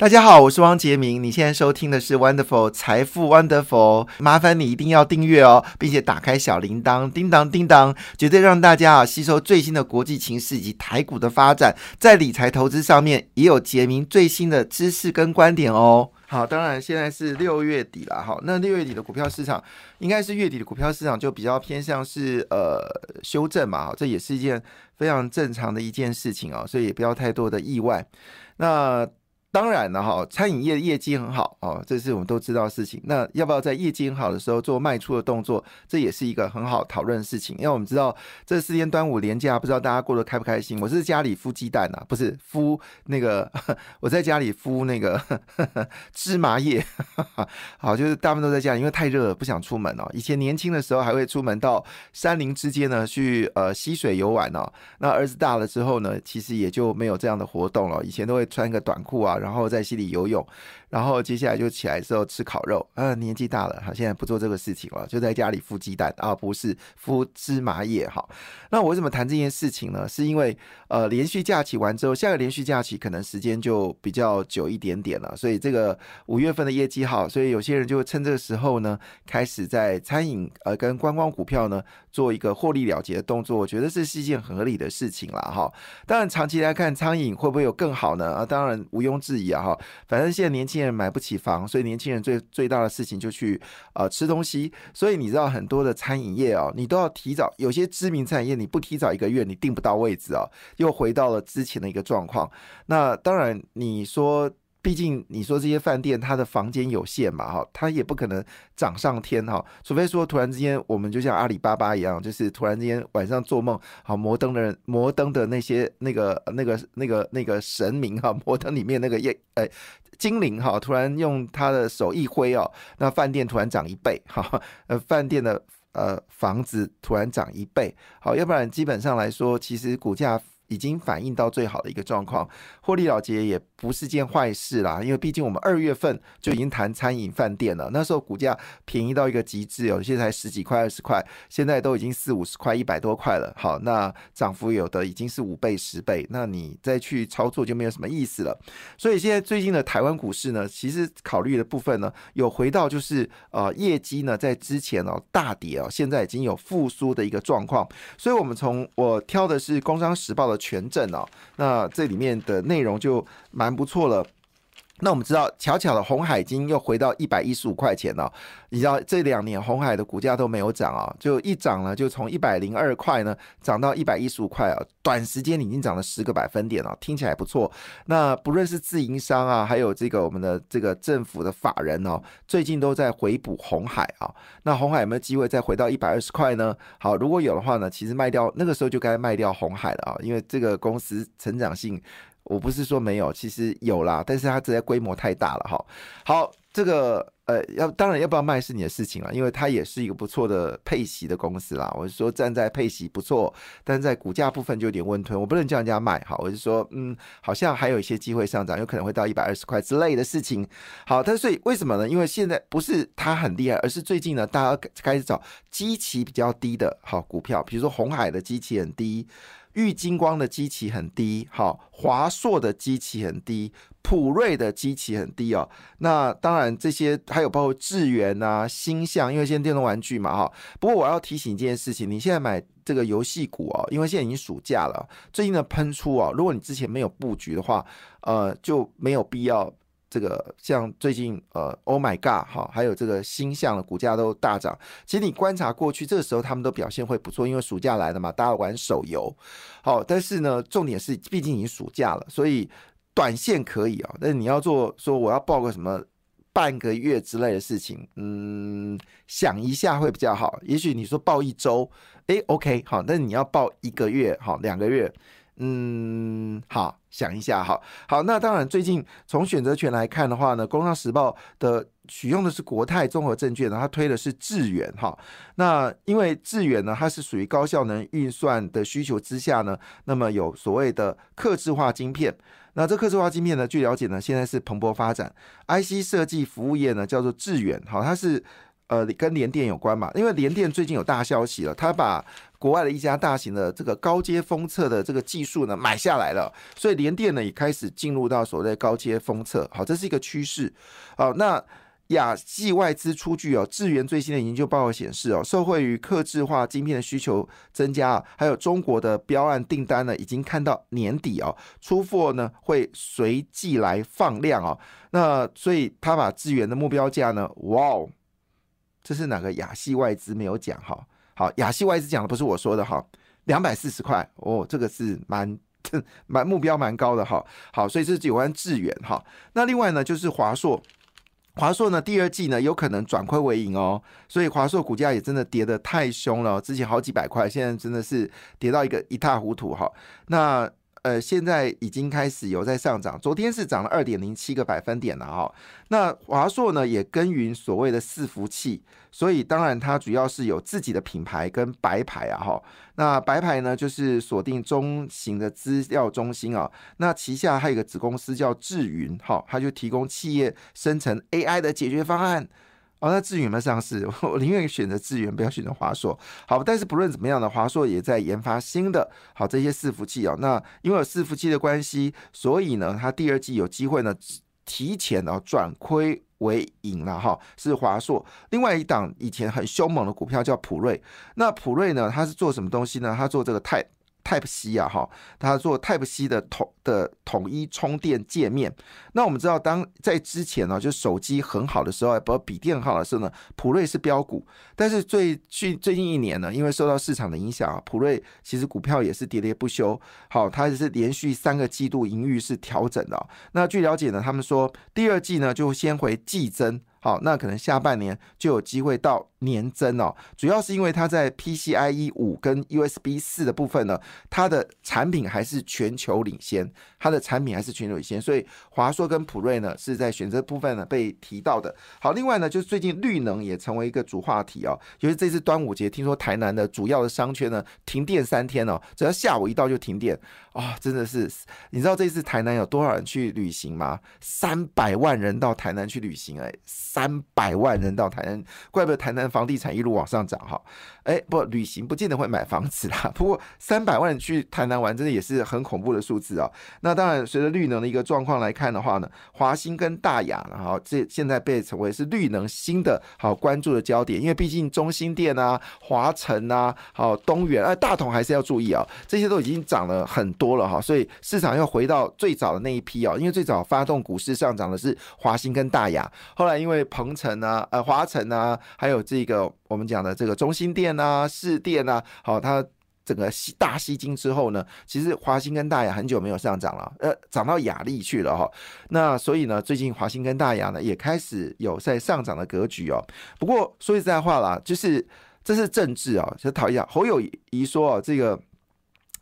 大家好，我是汪杰明。你现在收听的是 Wonderful 财富 Wonderful，麻烦你一定要订阅哦，并且打开小铃铛，叮当叮当，绝对让大家啊吸收最新的国际情势以及台股的发展，在理财投资上面也有杰明最新的知识跟观点哦。好，当然现在是六月底了，哈，那六月底的股票市场应该是月底的股票市场就比较偏向是呃修正嘛，这也是一件非常正常的一件事情哦，所以也不要太多的意外。那当然了哈，餐饮业业绩很好哦，这是我们都知道的事情。那要不要在业绩很好的时候做卖出的动作？这也是一个很好讨论的事情。因为我们知道这四天端午连假，不知道大家过得开不开心？我是家里孵鸡蛋呐，不是孵那个，我在家里孵那个芝麻叶。好，就是大部分都在家里，因为太热了，不想出门哦。以前年轻的时候还会出门到山林之间呢去呃溪水游玩哦。那儿子大了之后呢，其实也就没有这样的活动了。以前都会穿个短裤啊。然后在溪里游泳，然后接下来就起来之后吃烤肉。啊，年纪大了，哈，现在不做这个事情了，就在家里孵鸡蛋啊，不是孵芝麻叶。哈，那我为什么谈这件事情呢？是因为呃，连续假期完之后，下个连续假期可能时间就比较久一点点了，所以这个五月份的业绩好，所以有些人就会趁这个时候呢，开始在餐饮呃跟观光股票呢做一个获利了结的动作。我觉得这是一件很合理的事情了，哈。当然，长期来看，餐饮会不会有更好呢？啊，当然毋庸置。疑啊哈，反正现在年轻人买不起房，所以年轻人最最大的事情就去呃吃东西。所以你知道很多的餐饮业哦，你都要提早，有些知名餐饮业你不提早一个月，你订不到位置啊，又回到了之前的一个状况。那当然你说。毕竟你说这些饭店它的房间有限嘛，哈，它也不可能涨上天哈，除非说突然之间我们就像阿里巴巴一样，就是突然之间晚上做梦，好摩登的人，摩登的那些那个那个那个那个神明哈，摩登里面那个夜呃精灵哈，突然用他的手一挥哦，那饭店突然涨一倍哈，呃饭店的呃房子突然涨一倍，好，要不然基本上来说，其实股价。已经反映到最好的一个状况，获利了结也不是件坏事啦。因为毕竟我们二月份就已经谈餐饮饭店了，那时候股价便宜到一个极致，有些才十几块、二十块，现在都已经四五十块、一百多块了。好，那涨幅有的已经是五倍、十倍，那你再去操作就没有什么意思了。所以现在最近的台湾股市呢，其实考虑的部分呢，有回到就是呃业绩呢，在之前哦大跌哦，现在已经有复苏的一个状况。所以我们从我挑的是《工商时报》的。全证哦，那这里面的内容就蛮不错了。那我们知道，巧巧的红海金又回到一百一十五块钱了。你知道这两年红海的股价都没有涨啊，就一涨呢，就从一百零二块呢涨到一百一十五块啊，短时间已经涨了十个百分点了，听起来不错。那不论是自营商啊，还有这个我们的这个政府的法人哦，最近都在回补红海啊。那红海有没有机会再回到一百二十块呢？好，如果有的话呢，其实卖掉那个时候就该卖掉红海了啊，因为这个公司成长性。我不是说没有，其实有啦，但是它这些规模太大了哈。好，这个呃，要当然要不要卖是你的事情了，因为它也是一个不错的配息的公司啦。我是说站在配息不错，但在股价部分就有点温吞，我不能叫人家卖哈。我是说，嗯，好像还有一些机会上涨，有可能会到一百二十块之类的事情。好，但是为什么呢？因为现在不是它很厉害，而是最近呢，大家开始找基期比较低的好股票，比如说红海的基期很低。玉金光的基期很低，好，华硕的基期很低，普瑞的基期很低哦。那当然，这些还有包括智源啊、星象，因为现在电动玩具嘛，哈。不过我要提醒一件事情，你现在买这个游戏股哦，因为现在已经暑假了，最近的喷出哦，如果你之前没有布局的话，呃，就没有必要。这个像最近呃，Oh my God，哈，还有这个星象的股价都大涨。其实你观察过去，这个时候他们都表现会不错，因为暑假来了嘛，大家玩手游。好，但是呢，重点是毕竟已经暑假了，所以短线可以啊。但是你要做说我要报个什么半个月之类的事情，嗯，想一下会比较好。也许你说报一周，诶 o k 好，但你要报一个月，好，两个月。嗯，好，想一下，好好。那当然，最近从选择权来看的话呢，《工商时报》的取用的是国泰综合证券，它推的是智远哈。那因为智远呢，它是属于高效能运算的需求之下呢，那么有所谓的刻制化晶片。那这刻制化晶片呢，据了解呢，现在是蓬勃发展。IC 设计服务业呢，叫做智远，好，它是呃跟联电有关嘛？因为联电最近有大消息了，它把国外的一家大型的这个高阶封测的这个技术呢买下来了，所以联电呢也开始进入到所谓高阶封测，好，这是一个趋势。好，那。亚系外资出具哦，智源最新的研究报告显示哦，受惠于客制化晶片的需求增加啊，还有中国的标案订单呢，已经看到年底哦，出货呢会随即来放量哦。那所以他把智源的目标价呢，哇哦，这是哪个亚系外资没有讲哈？好，亚细外资讲的不是我说的哈，两百四十块哦，这个是蛮蛮目标蛮高的哈。好，所以这是有关致远哈。那另外呢，就是华硕。华硕呢，第二季呢有可能转亏为盈哦，所以华硕股价也真的跌得太凶了，之前好几百块，现在真的是跌到一个一塌糊涂哈。那呃，现在已经开始有在上涨，昨天是涨了二点零七个百分点了哈。那华硕呢也耕耘所谓的伺服器，所以当然它主要是有自己的品牌跟白牌啊哈。那白牌呢就是锁定中型的资料中心啊，那旗下还有一个子公司叫智云哈，它就提供企业生成 AI 的解决方案。哦，那智远有没有上市？我宁愿选择智远，不要选择华硕。好，但是不论怎么样的，华硕也在研发新的好这些伺服器哦。那因为有伺服器的关系，所以呢，它第二季有机会呢提前哦转亏为盈了哈。是华硕。另外一档以前很凶猛的股票叫普瑞。那普瑞呢，它是做什么东西呢？它做这个太。Type C 啊，哈，它做 Type C 的统的统一充电界面。那我们知道，当在之前呢，就手机很好的时候，不比电好的时候呢，普瑞是标股。但是最近最近一年呢，因为受到市场的影响啊，普瑞其实股票也是跌跌不休。好，它也是连续三个季度盈余是调整的。那据了解呢，他们说第二季呢就先回季增。好，那可能下半年就有机会到年增哦。主要是因为它在 PCIe 五跟 USB 四的部分呢，它的产品还是全球领先，它的产品还是全球领先，所以华硕跟普瑞呢是在选择部分呢被提到的。好，另外呢，就是最近绿能也成为一个主话题哦。尤其这次端午节，听说台南的主要的商圈呢停电三天哦，只要下午一到就停电啊，真的是。你知道这次台南有多少人去旅行吗？三百万人到台南去旅行哎。三百万人到台南，怪不得台南房地产一路往上涨哈。哎，不，旅行不见得会买房子啦。不过三百万人去台南玩，真的也是很恐怖的数字啊。那当然，随着绿能的一个状况来看的话呢，华兴跟大雅，然后这现在被称为是绿能新的好关注的焦点，因为毕竟中心店啊、华晨啊、好东元啊、大同还是要注意啊，这些都已经涨了很多了哈。所以市场又回到最早的那一批啊，因为最早发动股市上涨的是华兴跟大雅，后来因为鹏城啊、呃华晨啊，还有这个我们讲的这个中心店啊、市店啊，好，它整个吸大吸金之后呢，其实华兴跟大雅很久没有上涨了，呃，涨到雅力去了哈。那所以呢，最近华兴跟大雅呢也开始有在上涨的格局哦。不过说实在话啦，就是这是政治啊，就讨厌侯友谊说啊，这个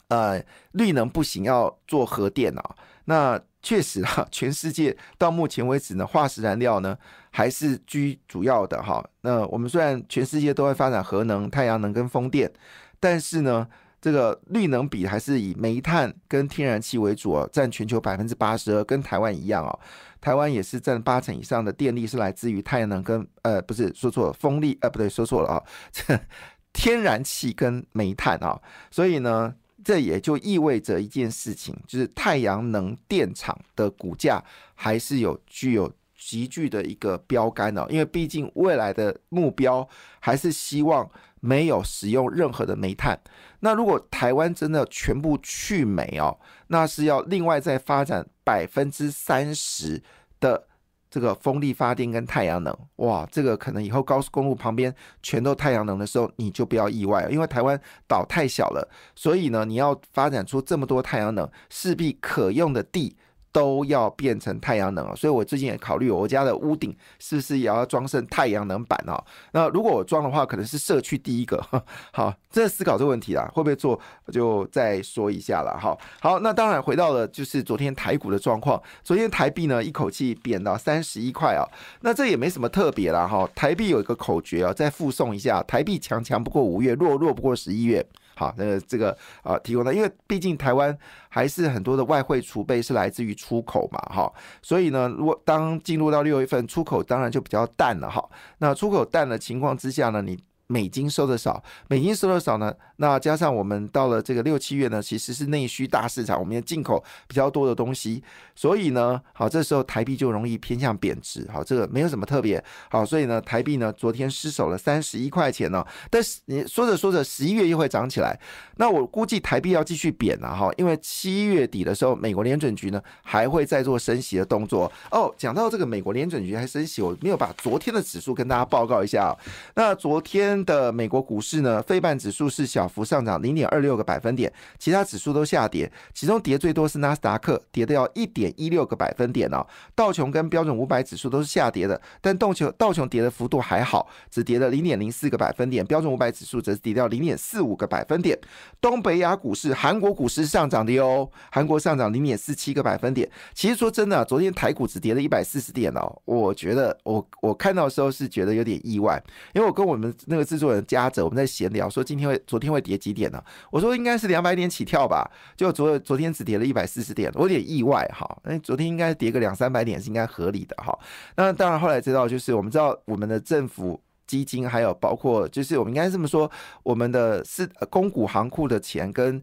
呃绿能不行，要做核电啊，那。确实哈，全世界到目前为止呢，化石燃料呢还是居主要的哈。那我们虽然全世界都在发展核能、太阳能跟风电，但是呢，这个绿能比还是以煤炭跟天然气为主哦，占全球百分之八十二，跟台湾一样哦。台湾也是占八成以上的电力是来自于太阳能跟呃，不是说错了，风力呃，不对，说错了啊，这 天然气跟煤炭啊，所以呢。这也就意味着一件事情，就是太阳能电厂的股价还是有具有极具的一个标杆哦，因为毕竟未来的目标还是希望没有使用任何的煤炭。那如果台湾真的全部去煤哦，那是要另外再发展百分之三十的。这个风力发电跟太阳能，哇，这个可能以后高速公路旁边全都太阳能的时候，你就不要意外了，因为台湾岛太小了，所以呢，你要发展出这么多太阳能，势必可用的地。都要变成太阳能啊，所以我最近也考虑我家的屋顶是不是也要装上太阳能板啊？那如果我装的话，可能是社区第一个。好，在思考这个问题啦，会不会做就再说一下了。好，好，那当然回到了就是昨天台股的状况，昨天台币呢一口气贬到三十一块啊，那这也没什么特别啦哈。台币有一个口诀啊，再附送一下：台币强强不过五月，弱弱不过十一月。好，那个这个啊，提供的，因为毕竟台湾还是很多的外汇储备是来自于出口嘛，哈，所以呢，如果当进入到六月份，出口当然就比较淡了，哈。那出口淡的情况之下呢，你美金收的少，美金收的少呢，那加上我们到了这个六七月呢，其实是内需大市场，我们要进口比较多的东西，所以呢，好，这时候台币就容易偏向贬值，好，这个没有什么特别，好，所以呢，台币呢昨天失守了三十一块钱呢，但是你说着说着十一月又会涨起来，那我估计台币要继续贬了哈，因为七月底的时候，美国联准局呢还会再做升息的动作哦。讲到这个美国联准局还升息，我没有把昨天的指数跟大家报告一下。那昨天的美国股市呢，费半指数是小幅上涨零点二六个百分点，其他指数都下跌，其中跌最多是纳斯达克，跌的要一点一六个百分点哦。道琼跟标准五百指数都是下跌的，但道琼道琼跌的幅度还好，只跌了零点零四个百分点，标准五百指数则是跌掉零点四五个百分点。东北亚股市，韩国股市上涨的哟，韩国上涨零点四七个百分点。其实说真的，昨天台股只跌了一百四十点哦，我觉得我我看到的时候是觉得有点意外，因为我跟我们那个制作人嘉泽我们在闲聊，说今天会昨天会跌几点呢？我说应该是两百点起跳吧，就昨昨天只跌了一百四十点，我有点意外哈。那昨天应该跌个两三百点是应该合理的哈。那当然后来知道，就是我们知道我们的政府。基金还有包括，就是我们应该这么说，我们的是公股行库的钱跟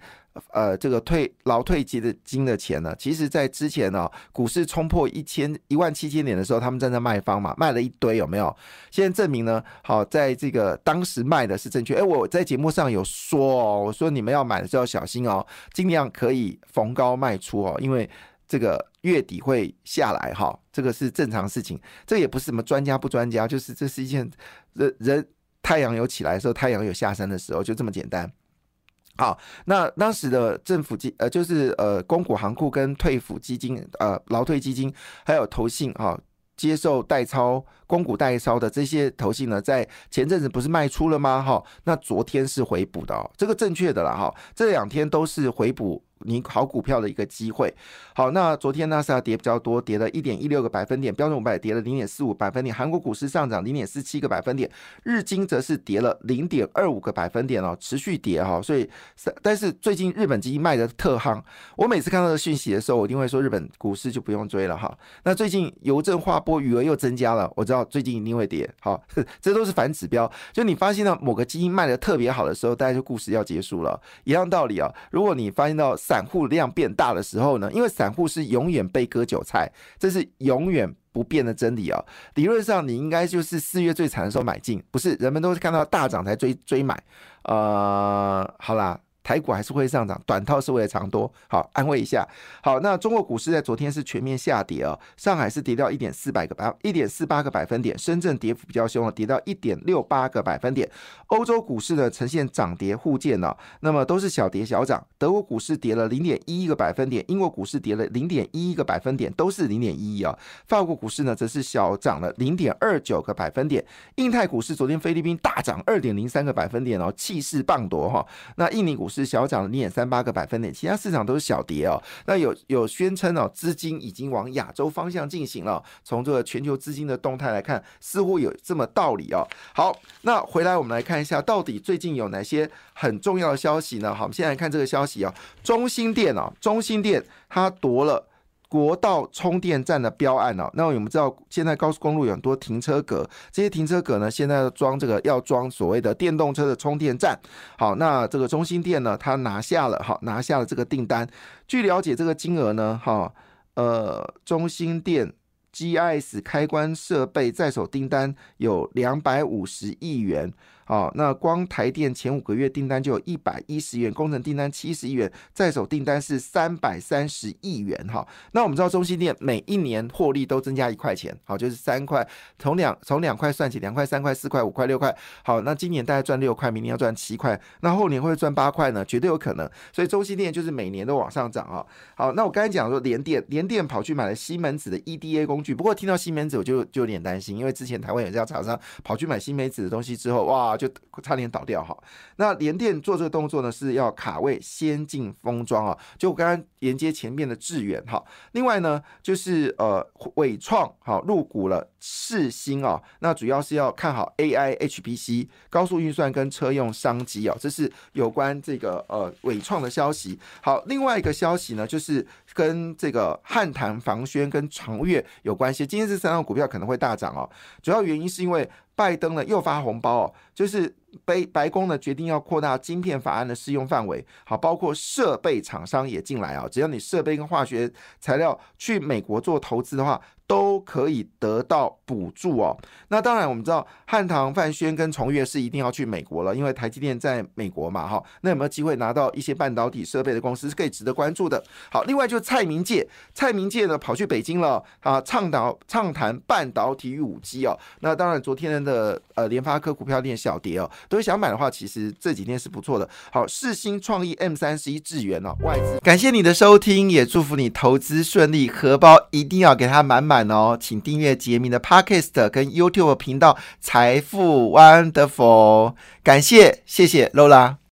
呃这个退劳退金的金的钱呢，其实在之前呢，股市冲破一千一万七千点的时候，他们站在卖方嘛，卖了一堆有没有？现在证明呢，好在这个当时卖的是正确。哎，我在节目上有说哦，我说你们要买的时候要小心哦，尽量可以逢高卖出哦，因为。这个月底会下来哈，这个是正常事情，这也不是什么专家不专家，就是这是一件人人太阳有起来的时候，太阳有下山的时候，就这么简单。好，那当时的政府基呃，就是呃，公股行库跟退抚基金呃，劳退基金还有投信哈。接受代操、公股代操的这些投信呢，在前阵子不是卖出了吗？哈，那昨天是回补的哦，这个正确的了哈，这两天都是回补你好股票的一个机会。好，那昨天纳斯达跌比较多，跌了一点一六个百分点，标准五百跌了零点四五百分点，韩国股市上涨零点四七个百分点，日经则是跌了零点二五个百分点哦，持续跌哈。所以，但是最近日本基金卖的特夯，我每次看到的讯息的时候，我一定会说日本股市就不用追了哈。那最近邮政划拨余额又增加了，我知道最近一定会跌。好，这都是反指标。就你发现到某个基金卖的特别好的时候，大家就故事要结束了，一样道理啊。如果你发现到散户量变大的时候呢，因为散户是永远被割韭菜，这是永远不变的真理啊！理论上你应该就是四月最惨的时候买进，不是？人们都是看到大涨才追追买，呃，好啦。台股还是会上涨，短套是为了长多。好，安慰一下。好，那中国股市在昨天是全面下跌哦，上海是跌掉一点四百个百一点四八个百分点，深圳跌幅比较凶了，跌到一点六八个百分点。欧洲股市呢呈现涨跌互见呢，那么都是小跌小涨。德国股市跌了零点一一个百分点，英国股市跌了零点一一个百分点，都是零点一一啊。法国股市呢则是小涨了零点二九个百分点。印太股市昨天菲律宾大涨二点零三个百分点哦，气势磅礴哈。那印尼股市。是小涨零点三八个百分点，其他市场都是小跌哦。那有有宣称哦，资金已经往亚洲方向进行了。从这个全球资金的动态来看，似乎有这么道理哦。好，那回来我们来看一下，到底最近有哪些很重要的消息呢？好，我们先来看这个消息啊，中心店哦，中心店它夺了。国道充电站的标案哦，那我们知道现在高速公路有很多停车格，这些停车格呢，现在装这个要装所谓的电动车的充电站。好，那这个中心店呢，他拿下了，好拿下了这个订单。据了解，这个金额呢，哈，呃，中心店 GIS 开关设备在手订单有两百五十亿元。好，那光台电前五个月订单就有一百一十亿元，工程订单七十亿元，在手订单是三百三十亿元。哈，那我们知道中心店每一年获利都增加一块钱，好，就是三块，从两从两块算起，两块、三块、四块、五块、六块。好，那今年大概赚六块，明年要赚七块，那后年会赚八块呢？绝对有可能。所以中心店就是每年都往上涨啊。好，那我刚才讲说联电，联电跑去买了西门子的 EDA 工具，不过听到西门子我就就有点担心，因为之前台湾有这家厂商跑去买西门子的东西之后，哇！就差点倒掉哈。那联电做这个动作呢，是要卡位先进封装啊。就我刚刚连接前面的致远哈。另外呢，就是呃伟创好入股了世新啊。那主要是要看好 AI、HPC、高速运算跟车用商机啊。这是有关这个呃伟创的消息。好，另外一个消息呢，就是跟这个汉唐房轩跟长月有关系。今天这三张股票可能会大涨哦。主要原因是因为。拜登呢又发红包哦，就是白白宫呢决定要扩大晶片法案的适用范围，好，包括设备厂商也进来啊，只要你设备跟化学材料去美国做投资的话。都可以得到补助哦。那当然，我们知道汉唐、范轩跟崇越是一定要去美国了，因为台积电在美国嘛，哈。那有没有机会拿到一些半导体设备的公司是可以值得关注的？好，另外就是蔡明介，蔡明介呢跑去北京了啊，倡导畅谈半导体与五 G 哦。那当然，昨天的呃联发科股票链小跌哦，都想买的话，其实这几天是不错的。好，世新创意 M 三十一智源哦，外资感谢你的收听，也祝福你投资顺利，荷包一定要给它满满版。哦，请订阅杰明的 Podcast 跟 YouTube 频道《财富 Wonderful》，感谢，谢谢 Lola。